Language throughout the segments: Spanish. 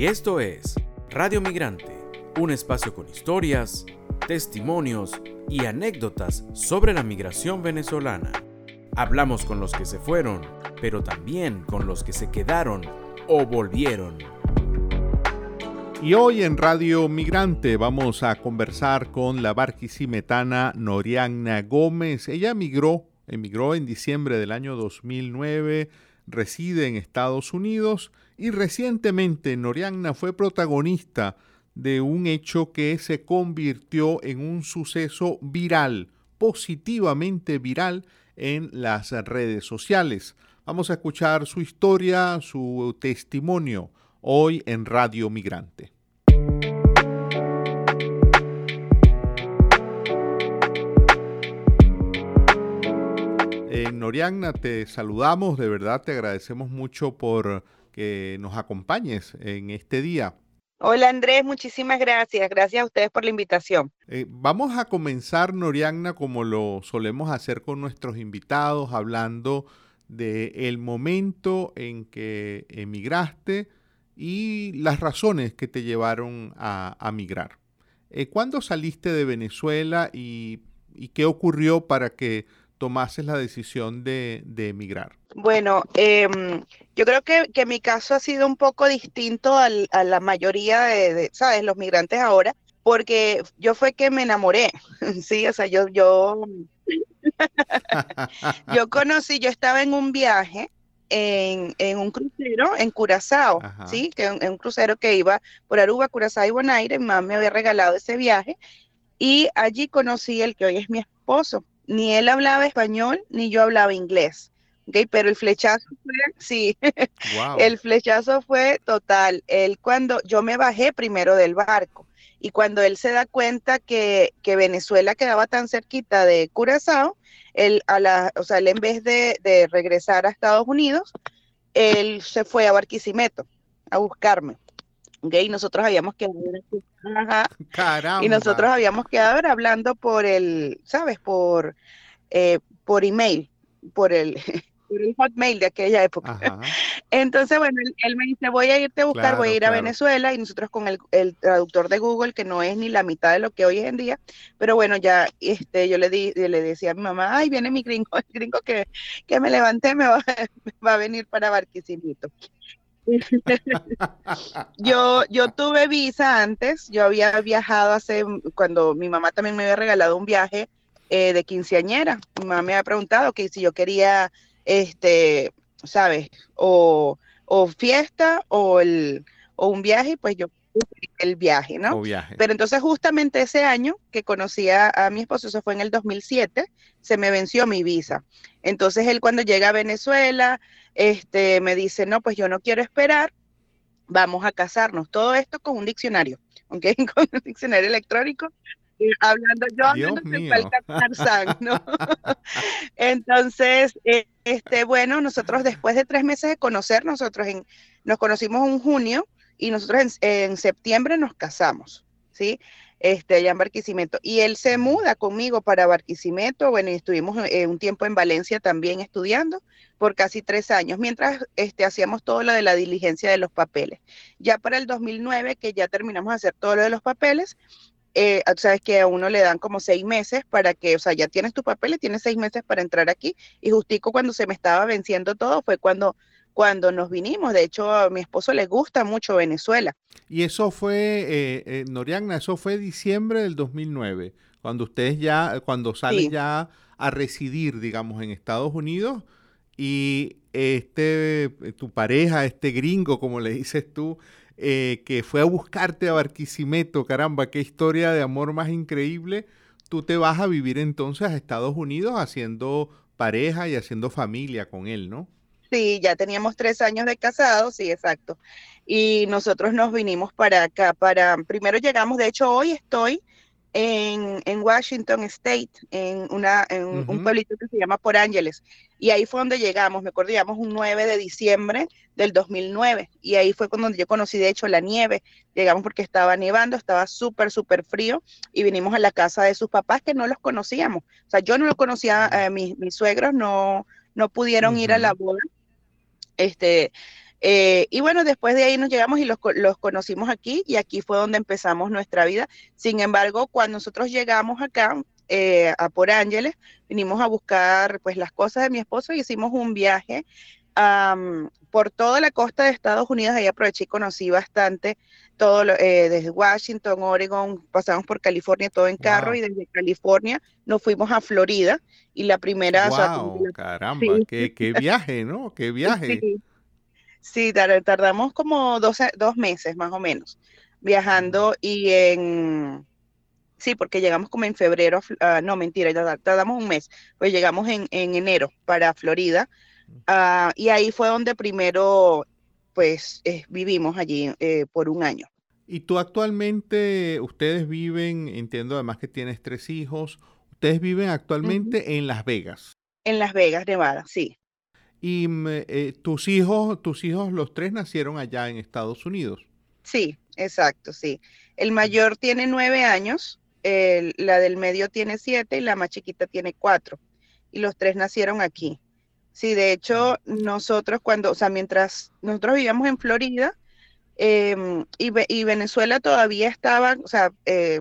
Y esto es Radio Migrante, un espacio con historias, testimonios y anécdotas sobre la migración venezolana. Hablamos con los que se fueron, pero también con los que se quedaron o volvieron. Y hoy en Radio Migrante vamos a conversar con la barquisimetana Noriana Gómez. Ella migró, emigró en diciembre del año 2009, reside en Estados Unidos y recientemente Noriana fue protagonista de un hecho que se convirtió en un suceso viral, positivamente viral en las redes sociales. Vamos a escuchar su historia, su testimonio hoy en Radio Migrante. En Noriana te saludamos, de verdad te agradecemos mucho por que nos acompañes en este día. Hola Andrés, muchísimas gracias. Gracias a ustedes por la invitación. Eh, vamos a comenzar, Noriana, como lo solemos hacer con nuestros invitados, hablando del el momento en que emigraste, y las razones que te llevaron a, migrar. Eh, ¿Cuándo saliste de Venezuela y, qué ocurrió para que tomases la decisión de, emigrar? Bueno, em, yo creo que, mi caso ha sido un poco distinto a la mayoría de, ¿sabes?, los migrantes ahora, porque yo fue que me enamoré, sí, o sea, yo, yo, yo conocí, yo estaba en un viaje en, un crucero en Curazao, ¿sí? Que en, un crucero que iba por Aruba, Curazao y Bonaire. Mi mamá me había regalado ese viaje y allí conocí el que hoy es mi esposo. Ni él hablaba español, ni yo hablaba inglés. Okay, pero el flechazo fue, sí, el flechazo fue total. Él cuando yo me bajé primero del barco y cuando él se da cuenta que, que Venezuela quedaba tan cerquita de Curazao, él, a la, o sea, él en vez de, regresar a Estados Unidos, él se fue a Barquisimeto a buscarme. ¿Okay? Y nosotros habíamos quedado, y nosotros habíamos quedado hablando por el, ¿sabes? Por, eh, por email, por el, por el hotmail de aquella época. Entonces, bueno, él, me dice, voy a irte a buscar, voy a ir a Venezuela y nosotros con el, traductor de Google, que no es ni la mitad de lo que hoy es en día, pero bueno, ya este, yo le, di, le decía a mi mamá, ay, viene mi gringo, el gringo que, que me levanté me va, va a venir para Barquisimeto. yo, yo tuve visa antes, yo había viajado hace, cuando mi mamá también me había regalado un viaje eh, de quinceañera, mi mamá me había preguntado que si yo quería este, ¿sabes? O, fiesta o, el, o un viaje, pues yo el viaje, ¿no? Pero entonces justamente ese año que conocí a, mi esposo, eso fue en el 2007, se me venció mi visa. Entonces él cuando llega a Venezuela, este, me dice, no, pues yo no quiero esperar, vamos a casarnos. Todo esto con un diccionario, ¿ok? Con un diccionario electrónico hablando yo hablando de ¿no? Entonces, eh, este, bueno, nosotros después de tres meses de conocer, nosotros en, nos conocimos en junio y nosotros en, septiembre nos casamos, ¿sí? Este, allá en Barquisimeto. Y él se muda conmigo para Barquisimeto, bueno, y estuvimos eh, un tiempo en Valencia también estudiando por casi tres años, mientras este, hacíamos todo lo de la diligencia de los papeles. Ya para el 2009, que ya terminamos de hacer todo lo de los papeles, eh, sabes que a uno le dan como seis meses para que, o sea, ya tienes tu papel y tienes seis meses para entrar aquí. Y justico cuando se me estaba venciendo todo fue cuando, cuando nos vinimos. De hecho, a mi esposo le gusta mucho Venezuela. Y eso fue, eh, eh Noriana, eso fue diciembre del 2009, cuando ustedes ya, cuando salen ya a residir, digamos, en Estados Unidos. Y este, tu pareja, este gringo, como le dices tú, eh, que fue a buscarte a Barquisimeto, caramba, qué historia de amor más increíble. Tú te vas a vivir entonces a Estados Unidos haciendo pareja y haciendo familia con él, ¿no? Sí, ya teníamos tres años de casados, sí, exacto. Y nosotros nos vinimos para acá, para, primero llegamos, de hecho hoy estoy en, en, Washington State, en, una, en un pueblito que se llama Por Ángeles. Y ahí fue donde llegamos, me acuerdo, llegamos un 9 de diciembre del 2009. Y ahí fue cuando yo conocí, de hecho, la nieve. Llegamos porque estaba nevando, estaba súper, súper frío. Y vinimos a la casa de sus papás que no los conocíamos. O sea, yo no los conocía, eh, mis, mis, suegros no, no pudieron ir a la boda. Este, Eh, y bueno, después de ahí nos llegamos y los, los, conocimos aquí y aquí fue donde empezamos nuestra vida. Sin embargo, cuando nosotros llegamos acá eh, a Por Ángeles, vinimos a buscar pues las cosas de mi esposo y hicimos un viaje por toda la costa de Estados Unidos. Ahí aproveché y conocí bastante todo, eh, desde Washington, Oregon, pasamos por California todo en carro y desde California nos fuimos a Florida y la primera... Wow, caramba, qué, qué, viaje, ¿no? Qué viaje. Sí, tardamos como dos meses más o menos viajando y en... Sí, porque llegamos como en febrero, uh, no mentira, tardamos un mes, pues llegamos en, en enero para Florida uh, y ahí fue donde primero pues eh, vivimos allí eh, por un año. Y tú actualmente, ustedes viven, entiendo además que tienes tres hijos, ustedes viven actualmente en Las Vegas. En Las Vegas, Nevada, sí. Y mm, eh, tus hijos, tus hijos, los tres nacieron allá en Estados Unidos. Sí, exacto, sí. El mayor tiene nueve años, la del medio tiene siete y la más chiquita tiene cuatro. Y los tres nacieron aquí. Sí, de hecho, nosotros cuando, o sea, mientras nosotros vivíamos en Florida em, y, Venezuela todavía estaba, o sea, eh,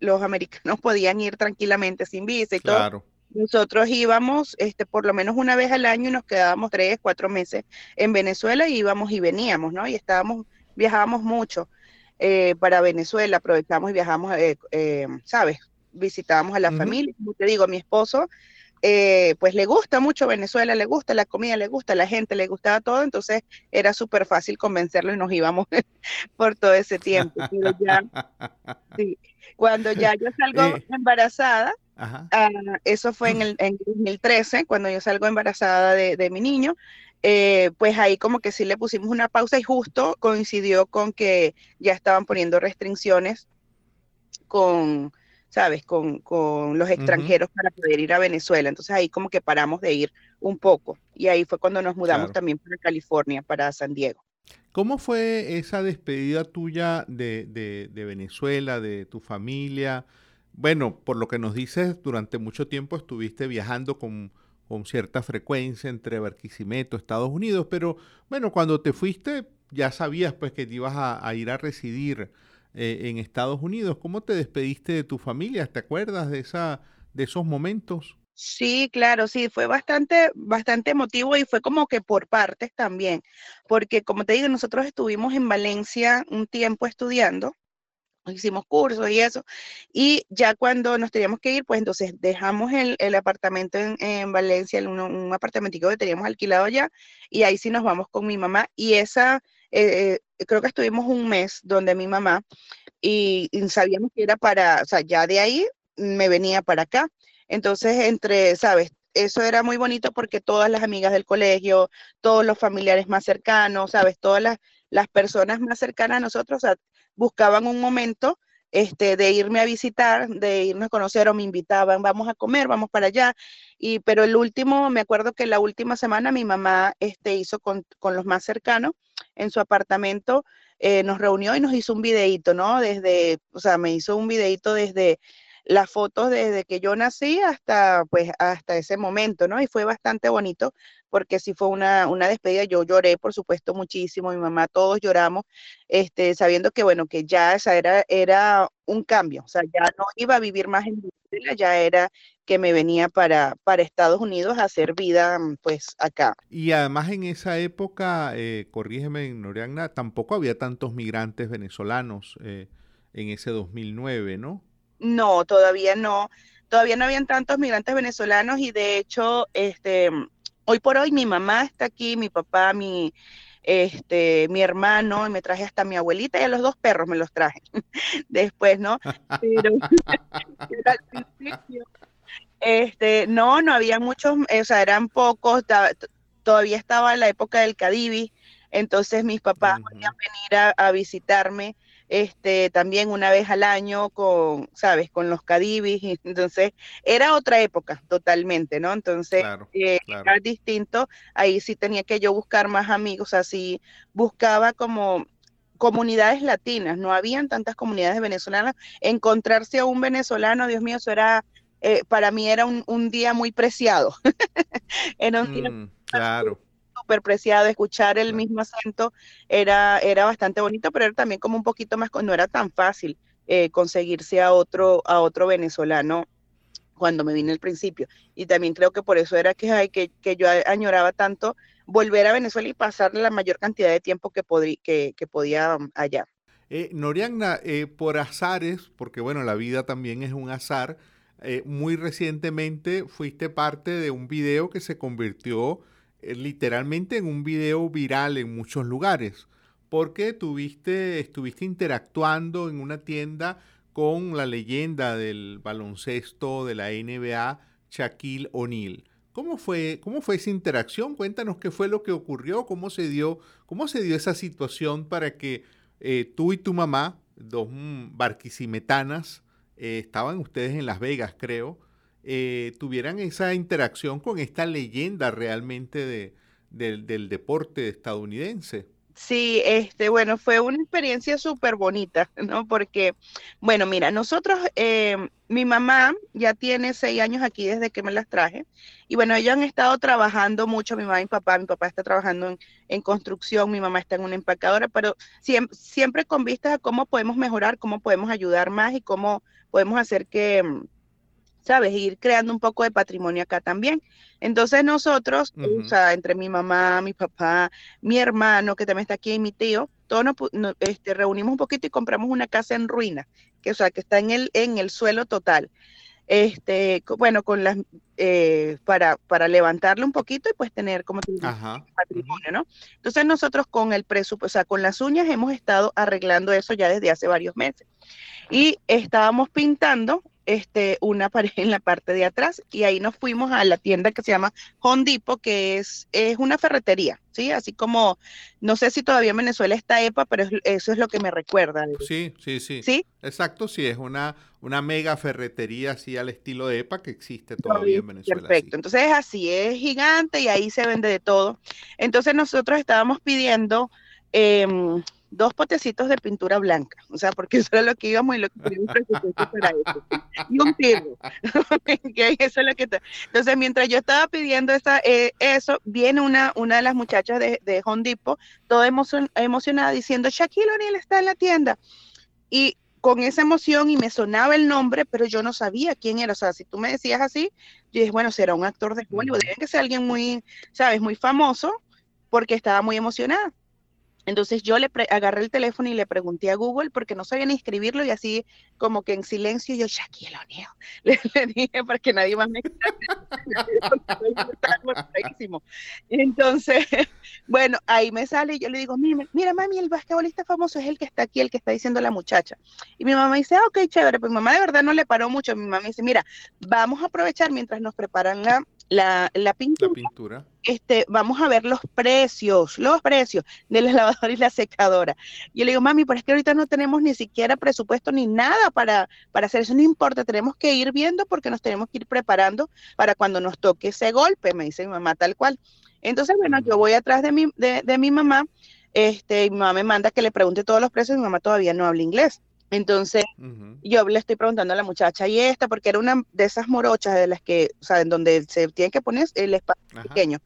los americanos podían ir tranquilamente sin visa y todo. Nosotros íbamos este, por lo menos una vez al año y nos quedábamos tres, cuatro meses en Venezuela y íbamos y veníamos, ¿no? Y estábamos, viajábamos mucho eh, para Venezuela, aprovechamos y viajamos, eh, ¿sabes? Visitábamos a la familia. Como te digo, mi esposo, pues le gusta mucho Venezuela, le gusta la comida, le gusta la gente, le gustaba todo, entonces era súper fácil convencerlo y nos íbamos por todo ese tiempo. Cuando ya yo salgo embarazada, Ah, eso fue en el 2013, cuando yo salgo embarazada de, mi niño. Eh, pues ahí como que sí le pusimos una pausa y justo coincidió con que ya estaban poniendo restricciones con, ¿sabes? Con, los extranjeros para poder ir a Venezuela. Entonces ahí como que paramos de ir un poco. Y ahí fue cuando nos mudamos también para California, para San Diego. ¿Cómo fue esa despedida tuya de, de Venezuela, de tu familia? Bueno, por lo que nos dices, durante mucho tiempo estuviste viajando con, cierta frecuencia entre Barquisimeto, Estados Unidos, pero bueno, cuando te fuiste ya sabías pues que te ibas a, ir a residir eh, en Estados Unidos. ¿Cómo te despediste de tu familia? ¿Te acuerdas de, esa, de esos momentos? Sí, claro, sí, fue bastante, bastante emotivo y fue como que por partes también, porque como te digo, nosotros estuvimos en Valencia un tiempo estudiando hicimos cursos y eso. Y ya cuando nos teníamos que ir, pues entonces dejamos el, apartamento en, Valencia, un, un apartamentico que teníamos alquilado allá, y ahí sí nos vamos con mi mamá. Y esa, eh, eh, creo que estuvimos un mes donde mi mamá, y, sabíamos que era para, o sea, ya de ahí me venía para acá. Entonces, entre, ¿sabes? Eso era muy bonito porque todas las amigas del colegio, todos los familiares más cercanos, ¿sabes? Todas las, las personas más cercanas a nosotros, o buscaban un momento este, de irme a visitar, de irme a conocer o me invitaban, vamos a comer, vamos para allá. Y, pero el último, me acuerdo que la última semana mi mamá este, hizo con, los más cercanos en su apartamento, eh, nos reunió y nos hizo un videíto, ¿no? Desde, o sea, me hizo un videíto desde las fotos desde que yo nací hasta, pues, hasta ese momento, ¿no? Y fue bastante bonito porque sí fue una, una despedida. Yo lloré, por supuesto, muchísimo. Mi mamá, todos lloramos, este, sabiendo que, bueno, que ya esa era, era un cambio. O sea, ya no iba a vivir más en Venezuela, ya era que me venía para, para Estados Unidos a hacer vida, mm, pues, acá. Y además en esa época, eh, corrígeme, Noriana, tampoco había tantos migrantes venezolanos eh, en ese 2009, ¿no? No, todavía no. Todavía no habían tantos migrantes venezolanos y de hecho, este, hoy por hoy mi mamá está aquí, mi papá, mi, este, mi hermano, y me traje hasta mi abuelita y a los dos perros me los traje después, ¿no? Pero, al principio, este, no, no había muchos, o sea, eran pocos, todavía estaba en la época del Cadivi, entonces mis papás podían venir a visitarme este, también una vez al año con, sabes, con los cadibis, entonces era otra época totalmente, ¿no? Entonces eh, era distinto, ahí sí tenía que yo buscar más amigos, así buscaba como comunidades latinas, no habían tantas comunidades venezolanas, encontrarse a un venezolano, Dios mío, eso era, eh, para mí era un, día muy preciado, era un día mm, claro súper preciado, escuchar el mismo acento era, era bastante bonito, pero era también como un poquito más, no era tan fácil eh, conseguirse a otro, a otro venezolano cuando me vine al principio. Y también creo que por eso era que, que, que yo añoraba tanto volver a Venezuela y pasar la mayor cantidad de tiempo que, que, que podía um, allá. Eh, Noriana, eh, por azares, porque bueno, la vida también es un azar, eh, muy recientemente fuiste parte de un video que se convirtió eh, literalmente en un video viral en muchos lugares, porque tuviste, estuviste interactuando en una tienda con la leyenda del baloncesto de la NBA, Shaquille O'Neal. ¿Cómo fue, ¿Cómo fue esa interacción? Cuéntanos qué fue lo que ocurrió, cómo se dio, cómo se dio esa situación para que eh, tú y tu mamá, dos mm, barquisimetanas, eh, estaban ustedes en Las Vegas, creo, eh, tuvieran esa interacción con esta leyenda realmente de, del deporte estadounidense. Sí, este, bueno, fue una experiencia súper bonita, ¿no? Porque, bueno, mira, nosotros, eh, mi mamá ya tiene seis años aquí desde que me las traje, y bueno, ellos han estado trabajando mucho, mi mamá y mi papá, mi papá está trabajando en, construcción, mi mamá está en una empacadora, pero siempre, siempre con vistas a cómo podemos mejorar, cómo podemos ayudar más y cómo podemos hacer que ¿sabes? Ir creando un poco de patrimonio acá también. Entonces nosotros, o sea, entre mi mamá, mi papá, mi hermano, que también está aquí, y mi tío, todos nos, este, reunimos un poquito y compramos una casa en ruina, que, o sea, que está en el, en el suelo total. Este, bueno, con las, eh, para, para levantarlo un poquito y pues tener como patrimonio, ¿no? Entonces nosotros con el presupuesto, o sea, con las uñas hemos estado arreglando eso ya desde hace varios meses. Y estábamos pintando este, una pared en la parte de atrás y ahí nos fuimos a la tienda que se llama Hondipo, que es, es una ferretería, ¿sí? Así como, no sé si todavía en Venezuela está EPA, pero eso es lo que me recuerda. Sí, sí, sí. ¿Sí? Exacto, sí, es una, una mega ferretería así al estilo de EPA que existe todavía en Venezuela. Perfecto, entonces es así, es gigante y ahí se vende de todo. Entonces nosotros estábamos pidiendo... Eh, dos potecitos de pintura blanca, o sea, porque eso era lo que íbamos y lo que teníamos presupuesto para eso. Y un tiro. eso es lo que Entonces, mientras yo estaba pidiendo esa, eh, eso, viene una, una de las muchachas de, de Hondipo, toda emocionada, diciendo, Shaquille O'Neal está en la tienda. Y con esa emoción y me sonaba el nombre, pero yo no sabía quién era. O sea, si tú me decías así, yo dije, bueno, será un actor de Hollywood, debe que ser alguien muy, sabes, muy famoso, porque estaba muy emocionada. Entonces yo le agarré el teléfono y le pregunté a Google porque no sabía ni escribirlo y así como que en silencio yo, Shaquille O'Neal, le, le, dije para que nadie más me Entonces, bueno, ahí me sale y yo le digo, mira, mira mami, el basquetbolista famoso es el que está aquí, el que está diciendo la muchacha. Y mi mamá dice, ah, ok, chévere, pues mi mamá de verdad no le paró mucho. Mi mamá dice, mira, vamos a aprovechar mientras nos preparan la, la, la pintura, Este, vamos a ver los precios, los precios de la lavadora y la secadora. Y yo le digo, mami, pero es que ahorita no tenemos ni siquiera presupuesto ni nada para, para hacer eso, no importa, tenemos que ir viendo porque nos tenemos que ir preparando para cuando nos toque ese golpe, me dice mi mamá tal cual. Entonces, bueno, yo voy atrás de mi, de, de mi mamá, este, y mi mamá me manda que le pregunte todos los precios, mi mamá todavía no habla inglés. Entonces, yo le estoy preguntando a la muchacha, y esta, porque era una de esas morochas de las que, o sea, en donde se tiene que poner el espacio pequeño.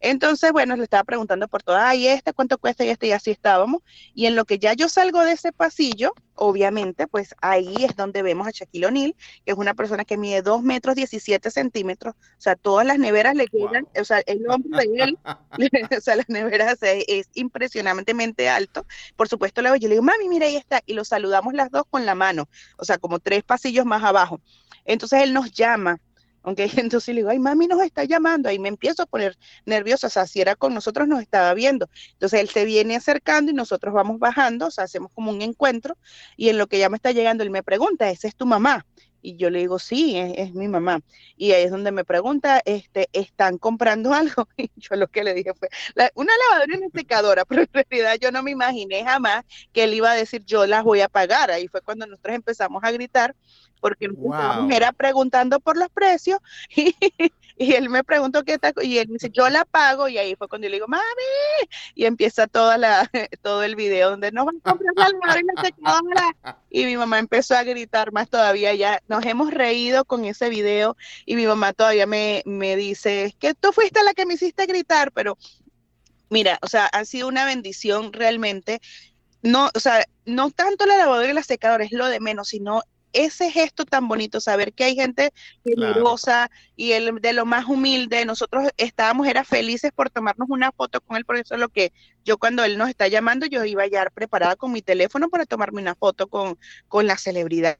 Entonces, bueno, le estaba preguntando por todo, ay, este, cuánto cuesta y este, y así estábamos. Y en lo que ya yo salgo de ese pasillo, obviamente, pues ahí es donde vemos a Shaquille O'Neal, que es una persona que mide 2 metros 17 centímetros, o sea, todas las neveras le quedan, o sea, el hombre de él, o sea, las neveras es impresionantemente alto. Por supuesto, yo le digo, mami, mira, ahí está, y lo saludamos las dos con la mano, o sea, como tres pasillos más abajo. Entonces él nos llama aunque entonces le digo, ay, mami nos está llamando, ahí me empiezo a poner nerviosa, o sea, si era con nosotros nos estaba viendo. Entonces él se viene acercando y nosotros vamos bajando, o sea, hacemos como un encuentro y en lo que ya me está llegando él me pregunta, ¿esa es tu mamá? Y yo le digo, sí, es, mi mamá. Y ahí es donde me pregunta, este, ¿están comprando algo? Y yo lo que le dije fue, una lavadora y una secadora, pero en realidad yo no me imaginé jamás que él iba a decir, yo las voy a pagar. Ahí fue cuando nosotros empezamos a gritar porque wow. era preguntando por los precios y, y él me preguntó qué está, y él me dice, yo la pago, y ahí fue cuando yo le digo, mami, y empieza toda la, todo el video donde no van a comprar la y mi mamá empezó a gritar más todavía, ya nos hemos reído con ese video, y mi mamá todavía me, me dice, que tú fuiste la que me hiciste gritar, pero Mira, o sea, ha sido una bendición realmente. No, o sea, no tanto la lavadora y la secadora es lo de menos, sino ese gesto tan bonito, saber que hay gente generosa y el de lo más humilde, nosotros estábamos, era felices por tomarnos una foto con él, por eso es lo que yo cuando él nos está llamando, yo iba ya preparada con mi teléfono para tomarme una foto con, con la celebridad.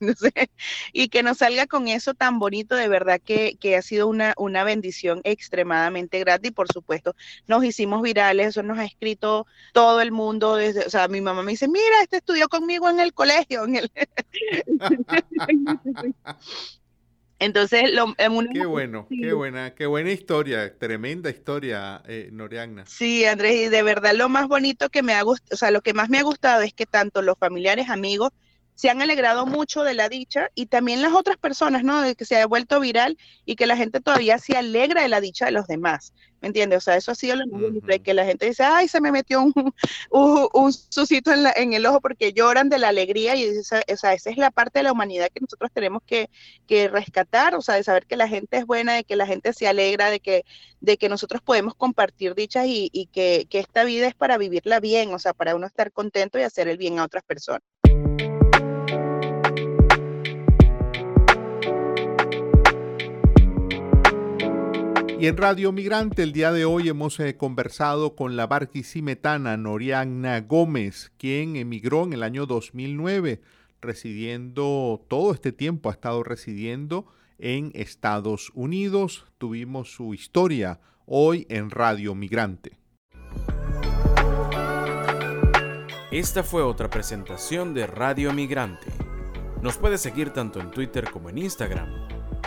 y que nos salga con eso tan bonito, de verdad que, ha sido una, una bendición extremadamente grande y por supuesto nos hicimos virales, eso nos ha escrito todo el mundo, desde, o sea, mi mamá me dice, mira, este estudió conmigo en el colegio, en el... Entonces, lo, qué bueno, qué buena, qué buena historia, tremenda historia, eh. Sí, Andrés, y de verdad lo más bonito que me ha gustado, o sea, lo que más me ha gustado es que tanto los familiares, amigos se han alegrado mucho de la dicha y también las otras personas, ¿no? De que se ha vuelto viral y que la gente todavía se alegra de la dicha de los demás, ¿me entiendes? O sea, eso ha sido lo más bonito, que la gente dice, ay, se me metió un, un, un susito en, la, en, el ojo porque lloran de la alegría y esa, o sea, esa es la parte de la humanidad que nosotros tenemos que, que, rescatar, o sea, de saber que la gente es buena, de que la gente se alegra, de que, de que nosotros podemos compartir dichas y, y que, que esta vida es para vivirla bien, o sea, para uno estar contento y hacer el bien a otras personas. Y en Radio Migrante el día de hoy hemos eh, conversado con la barquisimetana Noriana Gómez, quien emigró en el año 2009, residiendo todo este tiempo, ha estado residiendo en Estados Unidos. Tuvimos su historia hoy en Radio Migrante. Esta fue otra presentación de Radio Migrante. Nos puede seguir tanto en Twitter como en Instagram